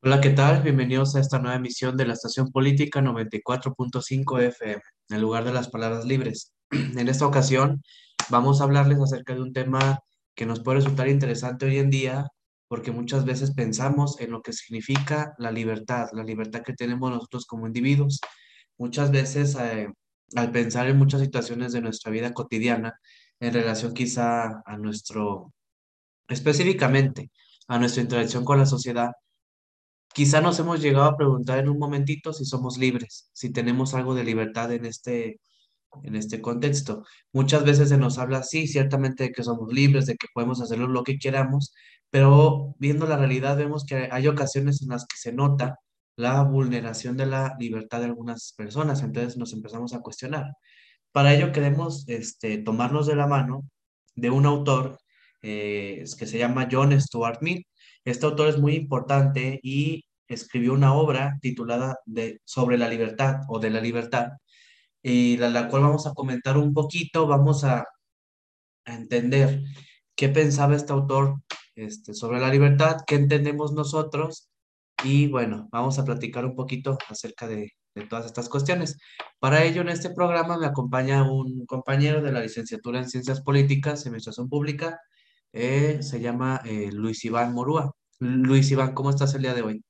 Hola, ¿qué tal? Bienvenidos a esta nueva emisión de la Estación Política 94.5 FM, en el lugar de las palabras libres. En esta ocasión vamos a hablarles acerca de un tema que nos puede resultar interesante hoy en día, porque muchas veces pensamos en lo que significa la libertad, la libertad que tenemos nosotros como individuos. Muchas veces, eh, al pensar en muchas situaciones de nuestra vida cotidiana, en relación quizá a nuestro, específicamente, a nuestra interacción con la sociedad, Quizá nos hemos llegado a preguntar en un momentito si somos libres, si tenemos algo de libertad en este, en este contexto. Muchas veces se nos habla, sí, ciertamente de que somos libres, de que podemos hacer lo que queramos, pero viendo la realidad vemos que hay ocasiones en las que se nota la vulneración de la libertad de algunas personas, entonces nos empezamos a cuestionar. Para ello queremos este, tomarnos de la mano de un autor eh, que se llama John Stuart Mill. Este autor es muy importante y escribió una obra titulada Sobre la libertad o de la libertad, y la, cual vamos a comentar un poquito, vamos a, entender qué pensaba este autor este, sobre la libertad, qué entendemos nosotros, y bueno, vamos a platicar un poquito acerca de, de todas estas cuestiones. Para ello, en este programa me acompaña un compañero de la licenciatura en Ciencias Políticas Administración Pública, eh, se llama eh, Luis Iván Morúa. Luis Iván, ¿cómo estás el día de hoy?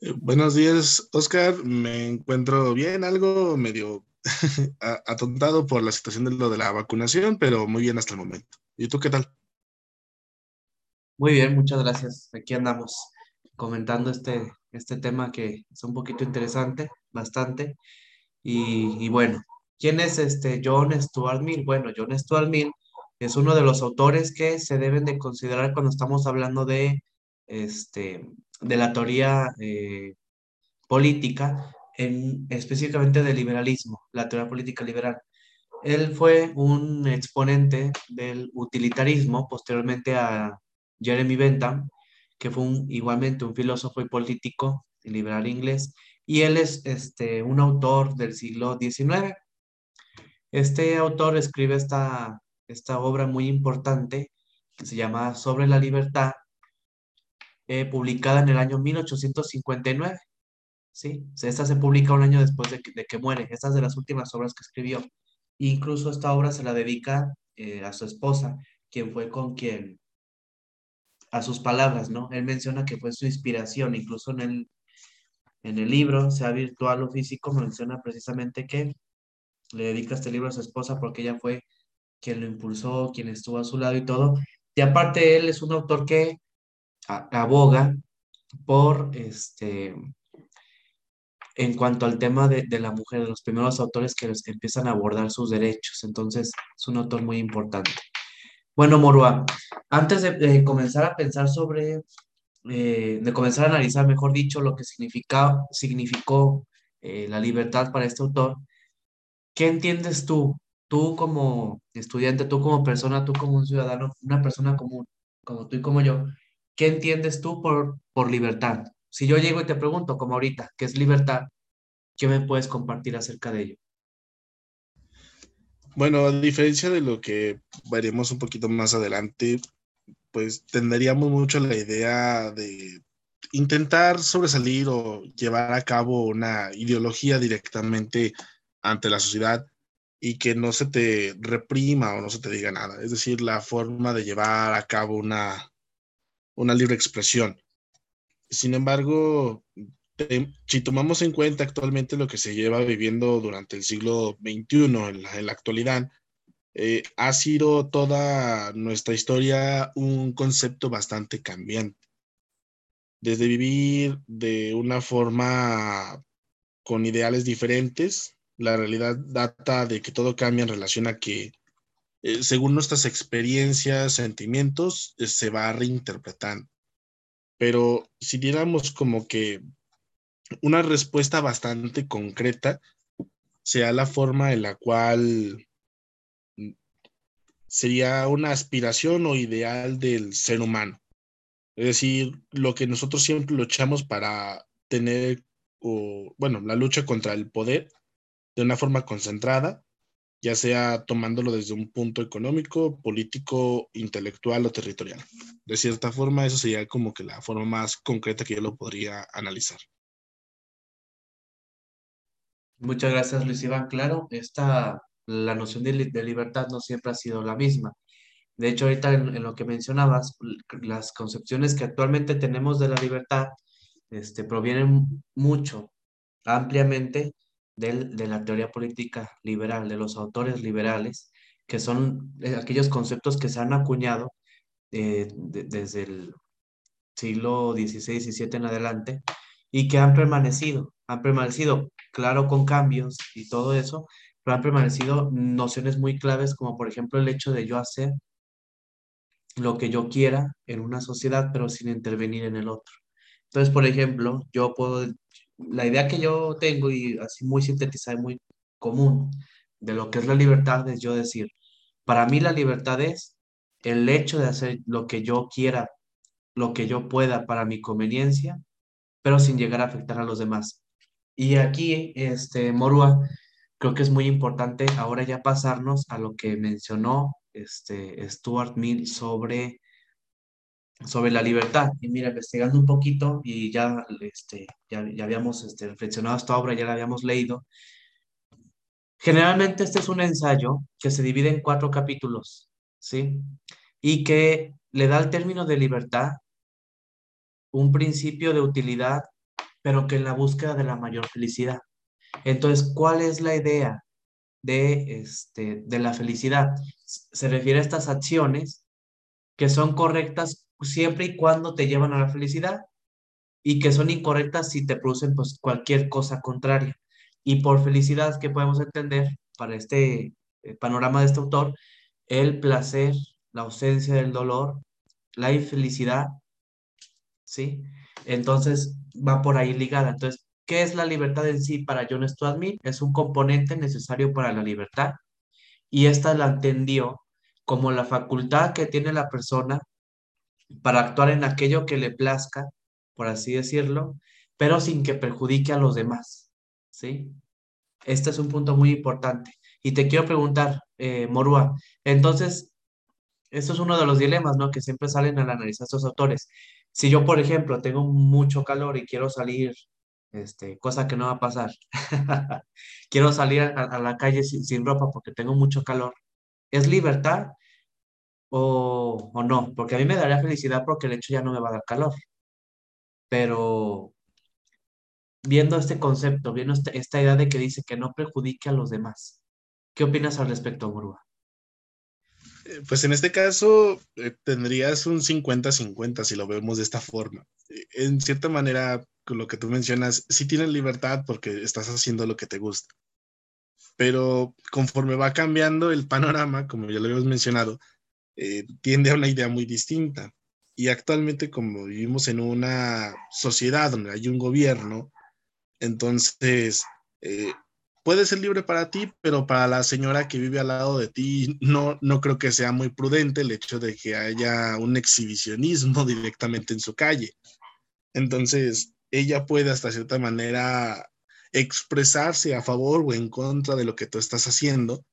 Eh, buenos días, Oscar. Me encuentro bien, algo medio atontado por la situación de lo de la vacunación, pero muy bien hasta el momento. ¿Y tú qué tal? Muy bien, muchas gracias. Aquí andamos comentando este, este tema que es un poquito interesante, bastante. Y, y bueno, ¿quién es este John Stuart Mill? Bueno, John Stuart Mill es uno de los autores que se deben de considerar cuando estamos hablando de, este, de la teoría eh, política, en, específicamente del liberalismo, la teoría política liberal. Él fue un exponente del utilitarismo, posteriormente a Jeremy Bentham, que fue un, igualmente un filósofo y político liberal inglés, y él es este, un autor del siglo XIX. Este autor escribe esta, esta obra muy importante que se llama Sobre la libertad, eh, publicada en el año 1859. ¿sí? Esta se publica un año después de que, muere. Esta es de las últimas obras que escribió. Incluso esta obra se la dedica eh, a su esposa, quien fue con quien, a sus palabras, ¿no? Él menciona que fue su inspiración, incluso en el, en el libro, sea virtual o físico, menciona precisamente que le dedica este libro a su esposa porque ella fue quien lo impulsó, quien estuvo a su lado y todo. Y aparte, él es un autor que aboga por este en cuanto al tema de, la mujer, de los primeros autores que empiezan a abordar sus derechos. Entonces, es un autor muy importante. Bueno, Morua, antes de, de comenzar a pensar sobre, eh, de comenzar a analizar, mejor dicho, lo que significa, significó eh, la libertad para este autor, ¿qué entiendes tú? Tú como estudiante, tú como persona, tú como un ciudadano, una persona común, como tú y como yo, ¿qué entiendes tú por, por libertad? Si yo llego y te pregunto, como ahorita, ¿qué es libertad? ¿Qué me puedes compartir acerca de ello? Bueno, a diferencia de lo que veremos un poquito más adelante, pues tendríamos mucho la idea de intentar sobresalir o llevar a cabo una ideología directamente ante la sociedad y que no se te reprima o no se te diga nada. Es decir, la forma de llevar a cabo una, una libre expresión. Sin embargo, si tomamos en cuenta actualmente lo que se lleva viviendo durante el siglo XXI, en la, actualidad, eh, ha sido toda nuestra historia un concepto bastante cambiante. Desde vivir de una forma con ideales diferentes, la realidad data de que todo cambia en relación a que, eh, según nuestras experiencias, sentimientos, eh, se va reinterpretando. Pero si diéramos como que una respuesta bastante concreta, sea la forma en la cual sería una aspiración o ideal del ser humano. Es decir, lo que nosotros siempre luchamos para tener, o, bueno, la lucha contra el poder de una forma concentrada, ya sea tomándolo desde un punto económico, político, intelectual o territorial. De cierta forma, eso sería como que la forma más concreta que yo lo podría analizar. Muchas gracias, Luis Iván. Claro, esta, la noción de, libertad no siempre ha sido la misma. De hecho, ahorita en, lo que mencionabas, las concepciones que actualmente tenemos de la libertad este, provienen mucho, ampliamente, de la teoría política liberal, de los autores liberales, que son eh, aquellos conceptos que se han acuñado eh, desde el siglo XVI, XVII en adelante y que han permanecido, han permanecido, claro, con cambios y todo eso, pero han permanecido nociones muy claves como por ejemplo el hecho de yo hacer lo que yo quiera en una sociedad, pero sin intervenir en el otro. Entonces, por ejemplo, yo puedo la idea que yo tengo y así muy sintetizada y muy común de lo que es la libertad es yo decir, para mí la libertad es el hecho de hacer lo que yo quiera, lo que yo pueda para mi conveniencia, pero sin llegar a afectar a los demás. Y aquí, este, Morua, creo que es muy importante ahora ya pasarnos a lo que mencionó este, Stuart Mill sobre sobre la libertad. Y mira, investigando un poquito y ya, este, ya, ya habíamos este, reflexionado esta obra, ya la habíamos leído. Generalmente este es un ensayo que se divide en cuatro capítulos, ¿sí? Y que le da al término de libertad un principio de utilidad, pero que en la búsqueda de la mayor felicidad. Entonces, ¿cuál es la idea de, este, de la felicidad? Se refiere a estas acciones que son correctas siempre y cuando te llevan a la felicidad y que son incorrectas si te producen pues cualquier cosa contraria. Y por felicidad que podemos entender para este eh, panorama de este autor, el placer, la ausencia del dolor, la infelicidad, ¿sí? Entonces va por ahí ligada. Entonces, ¿qué es la libertad en sí para John Stuart Mill? Es un componente necesario para la libertad y esta la entendió como la facultad que tiene la persona para actuar en aquello que le plazca, por así decirlo, pero sin que perjudique a los demás, ¿sí? Este es un punto muy importante. Y te quiero preguntar, eh, Morúa, entonces, esto es uno de los dilemas, ¿no? Que siempre salen al analizar estos autores. Si yo, por ejemplo, tengo mucho calor y quiero salir, este, cosa que no va a pasar, quiero salir a, la calle sin, sin ropa porque tengo mucho calor, ¿es libertad o, no, porque a mí me daría felicidad porque el hecho ya no me va a dar calor. Pero viendo este concepto, viendo este, esta idea de que dice que no perjudique a los demás, ¿qué opinas al respecto, Morúa? Eh, pues en este caso eh, tendrías un 50-50 si lo vemos de esta forma. Eh, en cierta manera, con lo que tú mencionas, sí tienes libertad porque estás haciendo lo que te gusta. Pero conforme va cambiando el panorama, como ya lo habíamos mencionado, eh, tiende a una idea muy distinta. Y actualmente, como vivimos en una sociedad donde hay un gobierno, entonces eh, puede ser libre para ti, pero para la señora que vive al lado de ti, no, no creo que sea muy prudente el hecho de que haya un exhibicionismo directamente en su calle. Entonces, ella puede hasta cierta manera expresarse a favor o en contra de lo que tú estás haciendo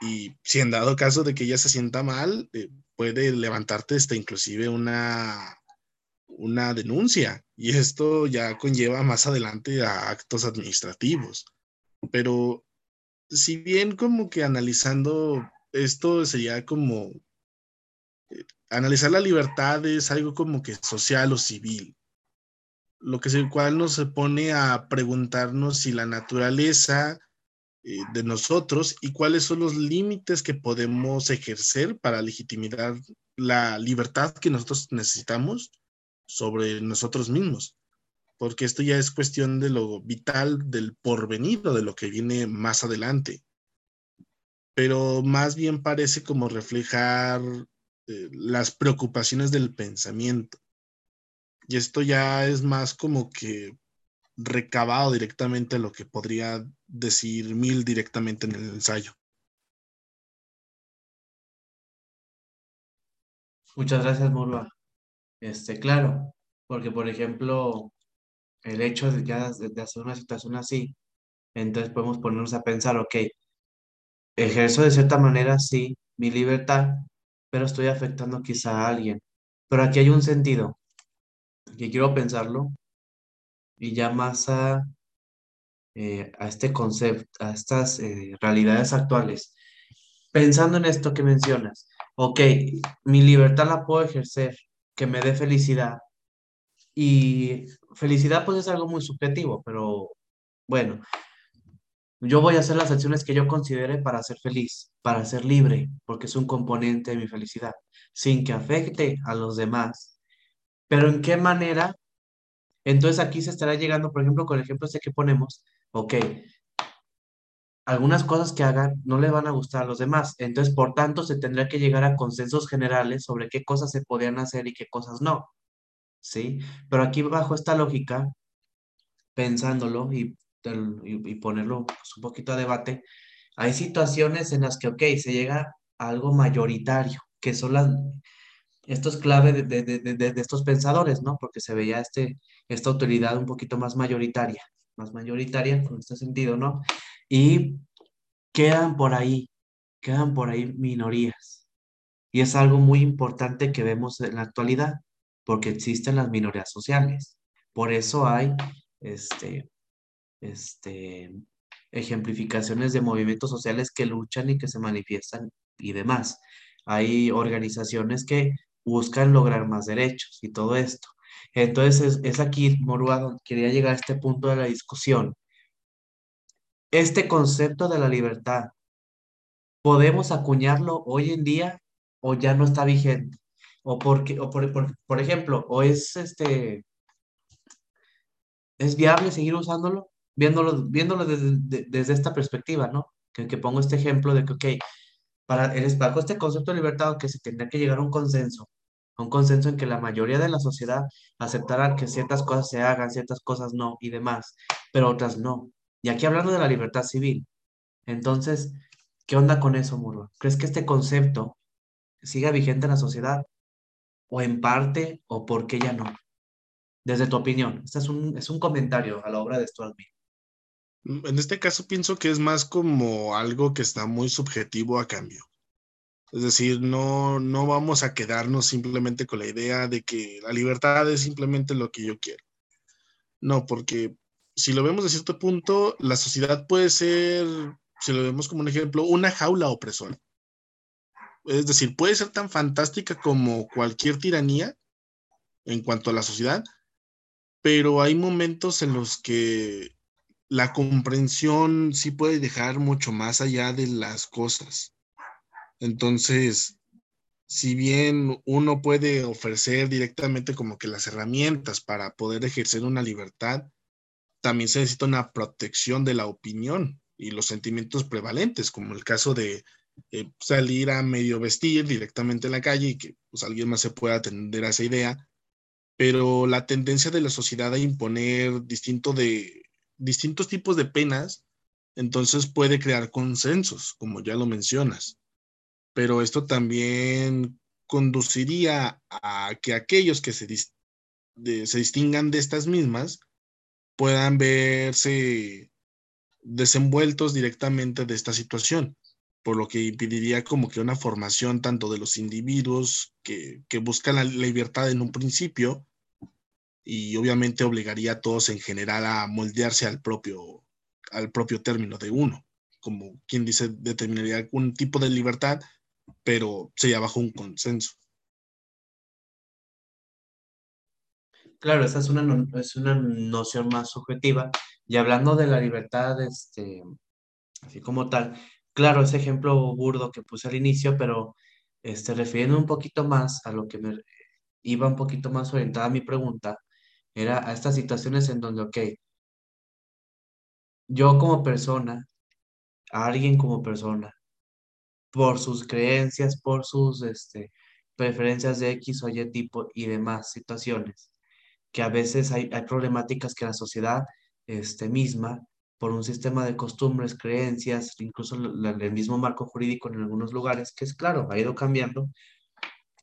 y si en dado caso de que ella se sienta mal, eh, puede levantarte hasta inclusive una, una denuncia. Y esto ya conlleva más adelante a actos administrativos. Pero si bien como que analizando esto sería como eh, analizar la libertad es algo como que social o civil, lo que el cual nos pone a preguntarnos si la naturaleza de nosotros y cuáles son los límites que podemos ejercer para legitimar la libertad que nosotros necesitamos sobre nosotros mismos. Porque esto ya es cuestión de lo vital del porvenir o de lo que viene más adelante. Pero más bien parece como reflejar eh, las preocupaciones del pensamiento. Y esto ya es más como que recabado directamente lo que podría decir Mil directamente en el ensayo. Muchas gracias, Murba. Este, claro, porque por ejemplo, el hecho de ya de, hacer una situación así, entonces podemos ponernos a pensar, ok, ejerzo de cierta manera, sí, mi libertad, pero estoy afectando quizá a alguien. Pero aquí hay un sentido, que quiero pensarlo, y ya más a, eh, a este concepto, a estas eh, realidades actuales. Pensando en esto que mencionas, ok, mi libertad la puedo ejercer, que me dé felicidad. Y felicidad pues es algo muy subjetivo, pero bueno, yo voy a hacer las acciones que yo considere para ser feliz, para ser libre, porque es un componente de mi felicidad, sin que afecte a los demás. Pero ¿en qué manera? Entonces aquí se estará llegando, por ejemplo, con el ejemplo este que ponemos, ok, algunas cosas que hagan no le van a gustar a los demás, entonces por tanto se tendrá que llegar a consensos generales sobre qué cosas se podían hacer y qué cosas no, ¿sí? Pero aquí bajo esta lógica, pensándolo y, y, ponerlo pues, un poquito a debate, hay situaciones en las que, ok, se llega a algo mayoritario, que son las, esto es clave de, de, de, de, estos pensadores, ¿no? Porque se veía este, esta autoridad un poquito más mayoritaria, más mayoritaria en este sentido, ¿no? Y quedan por ahí, quedan por ahí minorías. Y es algo muy importante que vemos en la actualidad, porque existen las minorías sociales. Por eso hay este, este, ejemplificaciones de movimientos sociales que luchan y que se manifiestan y demás. Hay organizaciones que buscan lograr más derechos y todo esto. Entonces es, aquí, Morua, quería llegar a este punto de la discusión. Este concepto de la libertad, ¿podemos acuñarlo hoy en día o ya no está vigente? O, porque, o por, por, por ejemplo, o es este, ¿es viable seguir usándolo? Viéndolo, viéndolo desde, desde esta perspectiva, ¿no? Que, que, pongo este ejemplo de que, ok, para, bajo este concepto de libertad, que se tendría que llegar a un consenso, a un consenso en que la mayoría de la sociedad aceptara que ciertas cosas se hagan, ciertas cosas no y demás, pero otras no. Y aquí hablando de la libertad civil, entonces, ¿qué onda con eso, Muro? ¿Crees que este concepto siga vigente en la sociedad? ¿O en parte, o por qué ya no? Desde tu opinión, este es un, es un comentario a la obra de Stuart Mill. En este caso pienso que es más como algo que está muy subjetivo a cambio. Es decir, no, no vamos a quedarnos simplemente con la idea de que la libertad es simplemente lo que yo quiero. No, porque si lo vemos de cierto punto, la sociedad puede ser, si lo vemos como un ejemplo, una jaula opresora. Es decir, puede ser tan fantástica como cualquier tiranía en cuanto a la sociedad, pero hay momentos en los que la comprensión sí puede dejar mucho más allá de las cosas. Entonces, si bien uno puede ofrecer directamente como que las herramientas para poder ejercer una libertad, también se necesita una protección de la opinión y los sentimientos prevalentes, como el caso de eh, salir a medio vestir directamente en la calle y que pues, alguien más se pueda atender a esa idea, pero la tendencia de la sociedad a imponer distinto de, distintos tipos de penas, entonces puede crear consensos, como ya lo mencionas. Pero esto también conduciría a que aquellos que se, se distingan de estas mismas puedan verse desenvueltos directamente de esta situación, por lo que impediría como que una formación tanto de los individuos que, que buscan la libertad en un principio y obviamente obligaría a todos en general a moldearse al propio, al propio término de uno, como quien dice, determinaría un tipo de libertad, pero sería bajo un consenso. Claro, esa es una, es una noción más subjetiva. Y hablando de la libertad, este, así como tal, claro, ese ejemplo burdo que puse al inicio, pero este, refiriendo un poquito más a lo que me iba un poquito más orientada a mi pregunta, era a estas situaciones en donde, ok, yo como persona, a alguien como persona, por sus creencias, por sus este, preferencias de X o Y tipo y demás situaciones, que a veces hay, hay problemáticas que la sociedad este, misma, por un sistema de costumbres, creencias, incluso el mismo marco jurídico en algunos lugares, que es claro, ha ido cambiando,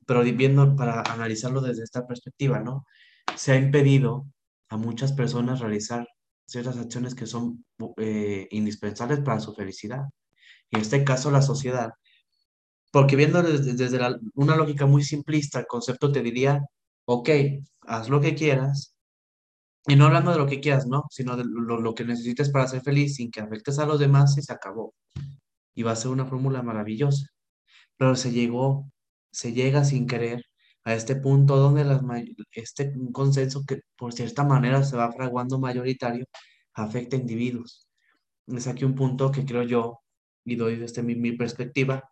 pero viendo para analizarlo desde esta perspectiva, ¿no? Se ha impedido a muchas personas realizar ciertas acciones que son eh, indispensables para su felicidad. en este caso la sociedad, porque viendo desde, desde una lógica muy simplista, el concepto te diría, ok, haz lo que quieras, y no hablando de lo que quieras, ¿no? Sino de lo, lo que necesites para ser feliz sin que afectes a los demás y se acabó. Y va a ser una fórmula maravillosa. Pero se llegó, se llega sin querer a este punto donde las, este consenso que por cierta manera se va fraguando mayoritario afecta a individuos. Es aquí un punto que creo yo, y doy desde mi, mi perspectiva,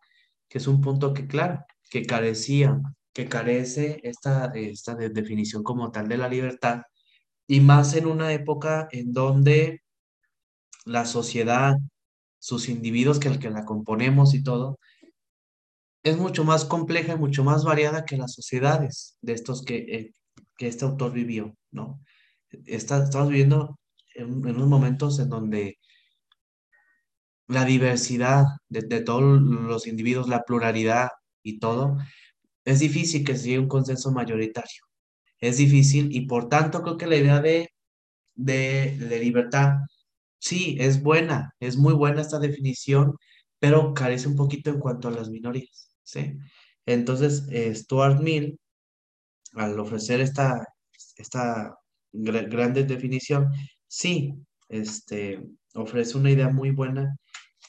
que es un punto que, claro, que carecía, que carece esta, esta definición como tal de la libertad, y más en una época en donde la sociedad, sus individuos que, que la componemos y todo, es mucho más compleja y mucho más variada que las sociedades de estos que, eh, que este autor vivió, ¿no? Estamos viviendo en, en, unos momentos en donde la diversidad de, de, todos los individuos, la pluralidad y todo, es difícil que se llegue a un consenso mayoritario. Es difícil y por tanto creo que la idea de, de, de libertad, sí, es buena, es muy buena esta definición, pero carece un poquito en cuanto a las minorías, ¿sí? Entonces, eh, Stuart Mill, al ofrecer esta, esta gr grande definición, sí, este, ofrece una idea muy buena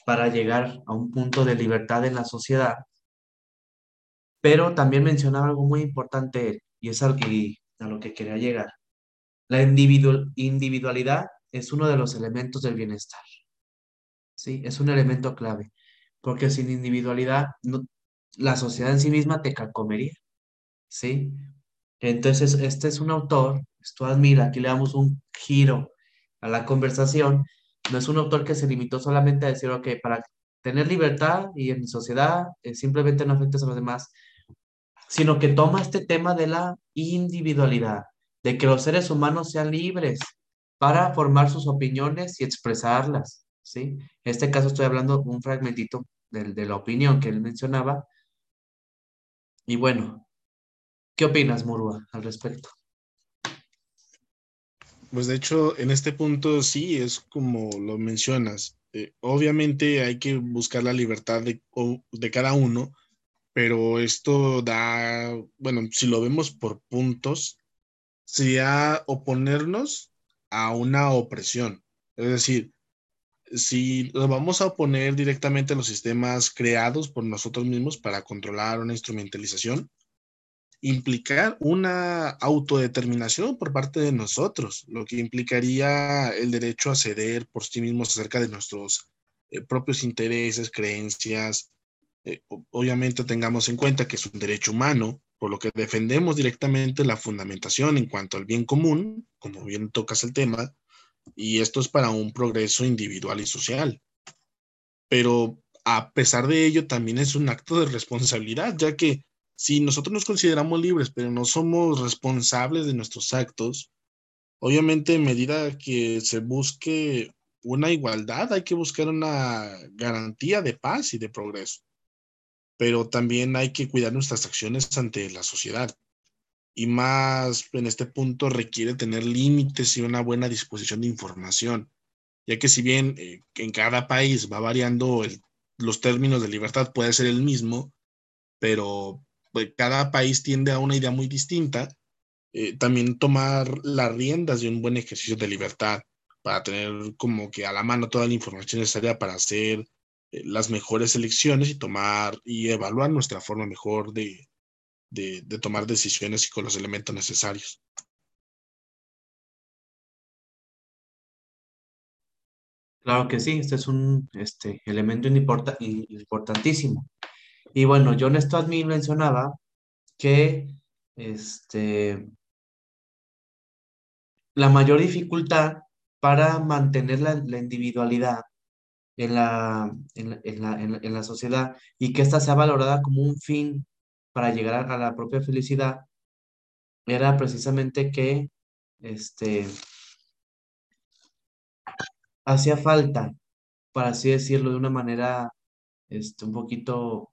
para llegar a un punto de libertad en la sociedad, pero también mencionaba algo muy importante y es y a lo que quería llegar. La individual, individualidad es uno de los elementos del bienestar. Sí, es un elemento clave, porque sin individualidad no, la sociedad en sí misma te calcomería. ¿Sí? Entonces, este es un autor, esto admira, aquí le damos un giro a la conversación, no es un autor que se limitó solamente a decir, ok, para tener libertad y en sociedad eh, simplemente no afectes a los demás, sino que toma este tema de la individualidad, de que los seres humanos sean libres para formar sus opiniones y expresarlas, ¿sí? En este caso estoy hablando un fragmentito de, de la opinión que él mencionaba. Y bueno, ¿qué opinas, Murua, al respecto? Pues de hecho, en este punto sí, es como lo mencionas. Eh, obviamente hay que buscar la libertad de, de cada uno, pero esto da, bueno, si lo vemos por puntos, sería oponernos a una opresión. Es decir, si nos vamos a oponer directamente a los sistemas creados por nosotros mismos para controlar una instrumentalización, implicar una autodeterminación por parte de nosotros, lo que implicaría el derecho a ceder por sí mismos acerca de nuestros eh, propios intereses, creencias. Eh, obviamente tengamos en cuenta que es un derecho humano, por lo que defendemos directamente la fundamentación en cuanto al bien común, como bien tocas el tema, y esto es para un progreso individual y social. Pero a pesar de ello, también es un acto de responsabilidad, ya que si nosotros nos consideramos libres, pero no somos responsables de nuestros actos, obviamente en medida que se busque una igualdad, hay que buscar una garantía de paz y de progreso. Pero también hay que cuidar nuestras acciones ante la sociedad. Y más en este punto requiere tener límites y una buena disposición de información, ya que si bien eh, en cada país va variando los términos de libertad, puede ser el mismo, pero pues, cada país tiende a una idea muy distinta, eh, también tomar las riendas de un buen ejercicio de libertad para tener como que a la mano toda la información necesaria para hacer eh, las mejores elecciones y tomar y evaluar nuestra forma mejor de, de, tomar decisiones y con los elementos necesarios. Claro que sí, este es un este, elemento importa, importantísimo. Y bueno, John Stuart Mill mencionaba que este, la mayor dificultad para mantener la, la individualidad en la, en, la, en, en, la, sociedad y que ésta sea valorada como un fin para llegar a la propia felicidad era precisamente que este, hacía falta, para así decirlo de una manera este, un poquito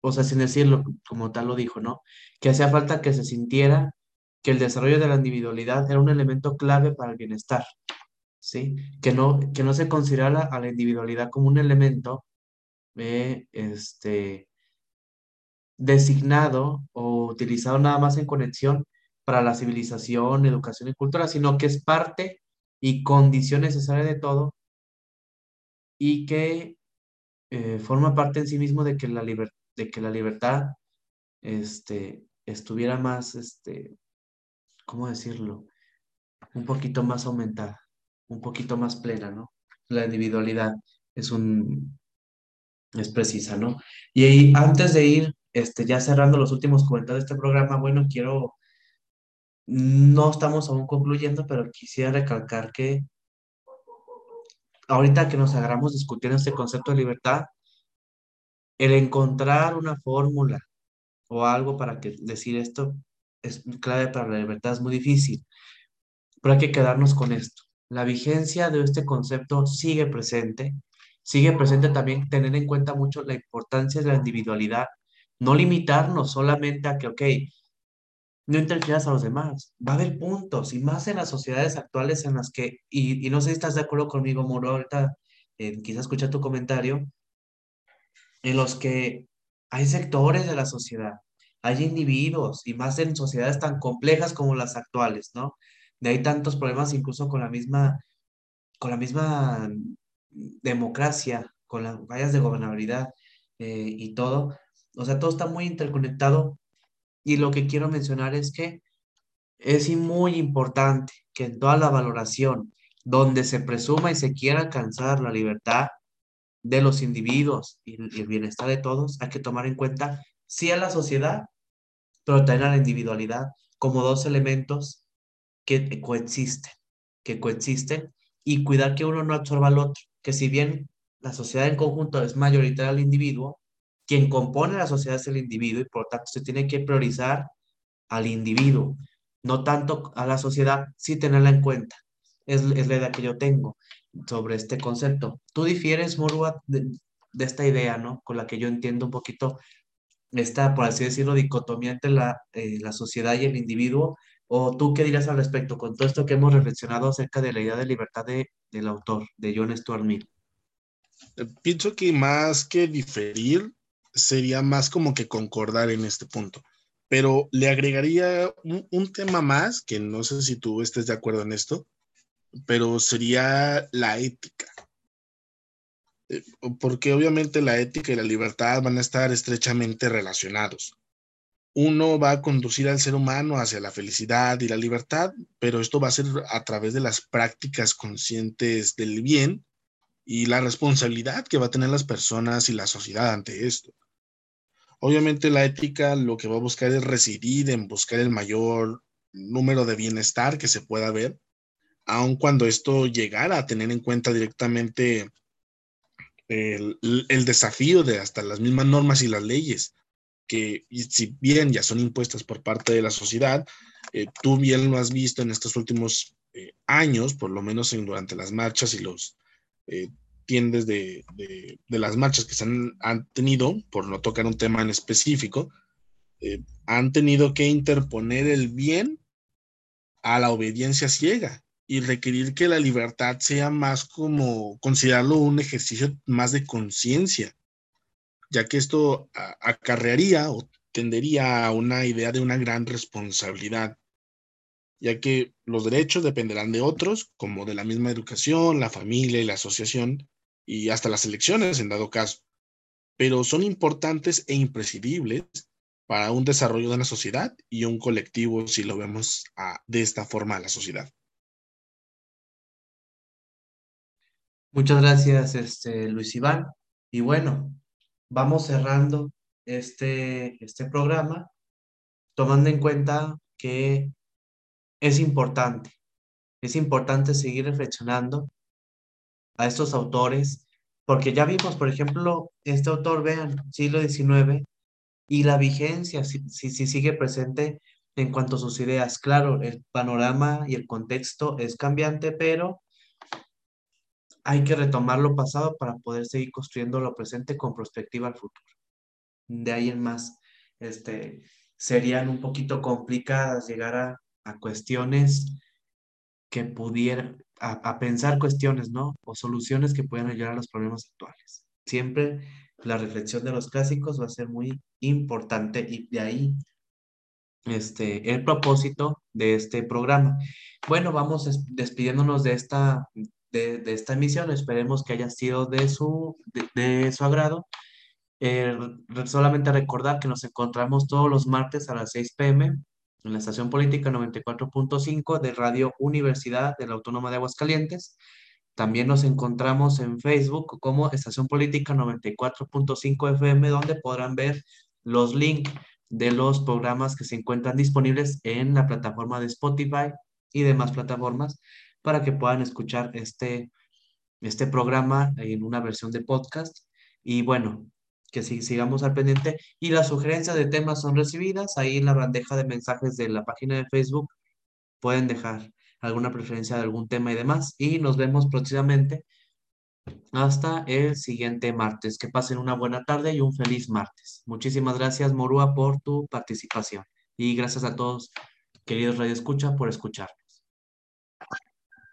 o sea, sin decirlo como tal lo dijo, ¿no? Que hacía falta que se sintiera que el desarrollo de la individualidad era un elemento clave para el bienestar, ¿sí? Que no, que no se considera a la individualidad como un elemento eh, este, designado o utilizado nada más en conexión para la civilización, educación y cultura, sino que es parte y condición necesaria de todo y que eh, forma parte en sí mismo de que la, de que la libertad este, estuviera más, este, ¿cómo decirlo? Un poquito más aumentada, un poquito más plena, ¿no? La individualidad es un, es precisa, ¿no? Y antes de ir, este, ya cerrando los últimos comentarios de este programa, bueno, quiero, no estamos aún concluyendo, pero quisiera recalcar que ahorita que nos agarramos discutiendo este concepto de libertad, el encontrar una fórmula o algo para que decir esto es clave para la libertad, es muy difícil, pero hay que quedarnos con esto. La vigencia de este concepto sigue presente, sigue presente también tener en cuenta mucho la importancia de la individualidad, no limitarnos solamente a que, ok, no interfieras a los demás. Va a haber puntos, y más en las sociedades actuales en las que, y, no sé si estás de acuerdo conmigo, Moro, ahorita eh, quizás escuchar tu comentario, en los que hay sectores de la sociedad, hay individuos, y más en sociedades tan complejas como las actuales, ¿no? De hay tantos problemas incluso con la misma, con la misma democracia, con las vallas de gobernabilidad eh, y todo. O sea, todo está muy interconectado. Y lo que quiero mencionar es que es muy importante que en toda la valoración donde se presuma y se quiera alcanzar la libertad de los individuos y el bienestar de todos, hay que tomar en cuenta sí a la sociedad, pero también a la individualidad como dos elementos que coexisten, que coexisten y cuidar que uno no absorba al otro, que si bien la sociedad en conjunto es mayoritaria al individuo, quien compone la sociedad es el individuo y por lo tanto se tiene que priorizar al individuo, no tanto a la sociedad, sí tenerla en cuenta. Es, es la idea que yo tengo sobre este concepto. Tú difieres, Morua, de, esta idea, ¿no? Con la que yo entiendo un poquito esta, por así decirlo, dicotomía entre la, eh, la sociedad y el individuo. ¿O tú qué dirías al respecto con todo esto que hemos reflexionado acerca de la idea de libertad de, del autor, de John Stuart Mill? Eh, pienso que más que diferir, sería más como que concordar en este punto. Pero le agregaría un, tema más, que no sé si tú estés de acuerdo en esto, pero sería la ética. Eh, porque obviamente la ética y la libertad van a estar estrechamente relacionados. Uno va a conducir al ser humano hacia la felicidad y la libertad, pero esto va a ser a través de las prácticas conscientes del bien y la responsabilidad que va a tener las personas y la sociedad ante esto. Obviamente la ética lo que va a buscar es residir en buscar el mayor número de bienestar que se pueda ver aun cuando esto llegara a tener en cuenta directamente el, desafío de hasta las mismas normas y las leyes, que si bien ya son impuestas por parte de la sociedad, eh, tú bien lo has visto en estos últimos eh, años, por lo menos en, durante las marchas y los eh, tiendes de, las marchas que se han, han, tenido, por no tocar un tema en específico, han tenido que interponer el bien a la obediencia ciega y requerir que la libertad sea más como considerarlo un ejercicio más de conciencia, ya que esto acarrearía o tendería a una idea de una gran responsabilidad, ya que los derechos dependerán de otros, como de la misma educación, la familia y la asociación, y hasta las elecciones en dado caso, pero son importantes e imprescindibles para un desarrollo de una sociedad y un colectivo si lo vemos de esta forma a la sociedad. Muchas gracias, este, Luis Iván. Y bueno, vamos cerrando este, este programa, tomando en cuenta que es importante, es importante seguir reflexionando a estos autores, porque ya vimos, por ejemplo, este autor, vean, siglo XIX, y la vigencia, si, si, si sigue presente en cuanto a sus ideas. Claro, el panorama y el contexto es cambiante, pero hay que retomar lo pasado para poder seguir construyendo lo presente con perspectiva al futuro. De ahí en más, este, serían un poquito complicadas llegar a, a cuestiones que pudieran, a, pensar cuestiones, ¿no? O soluciones que puedan ayudar a los problemas actuales. Siempre la reflexión de los clásicos va a ser muy importante y de ahí este, el propósito de este programa. Bueno, vamos despidiéndonos de esta, de, esta emisión. Esperemos que haya sido de su, de, su agrado. Eh, solamente recordar que nos encontramos todos los martes a las 6 pm en la estación política 94.5 de Radio Universidad de la Autónoma de Aguascalientes. También nos encontramos en Facebook como Estación Política 94.5 FM, donde podrán ver los links de los programas que se encuentran disponibles en la plataforma de Spotify y demás plataformas para que puedan escuchar este, este programa en una versión de podcast. Y bueno, que sigamos al pendiente. Y las sugerencias de temas son recibidas ahí en la bandeja de mensajes de la página de Facebook. Pueden dejar alguna preferencia de algún tema y demás. Y nos vemos próximamente hasta el siguiente martes. Que pasen una buena tarde y un feliz martes. Muchísimas gracias, Morúa, por tu participación. Y gracias a todos, queridos Radio Escucha, por escucharnos.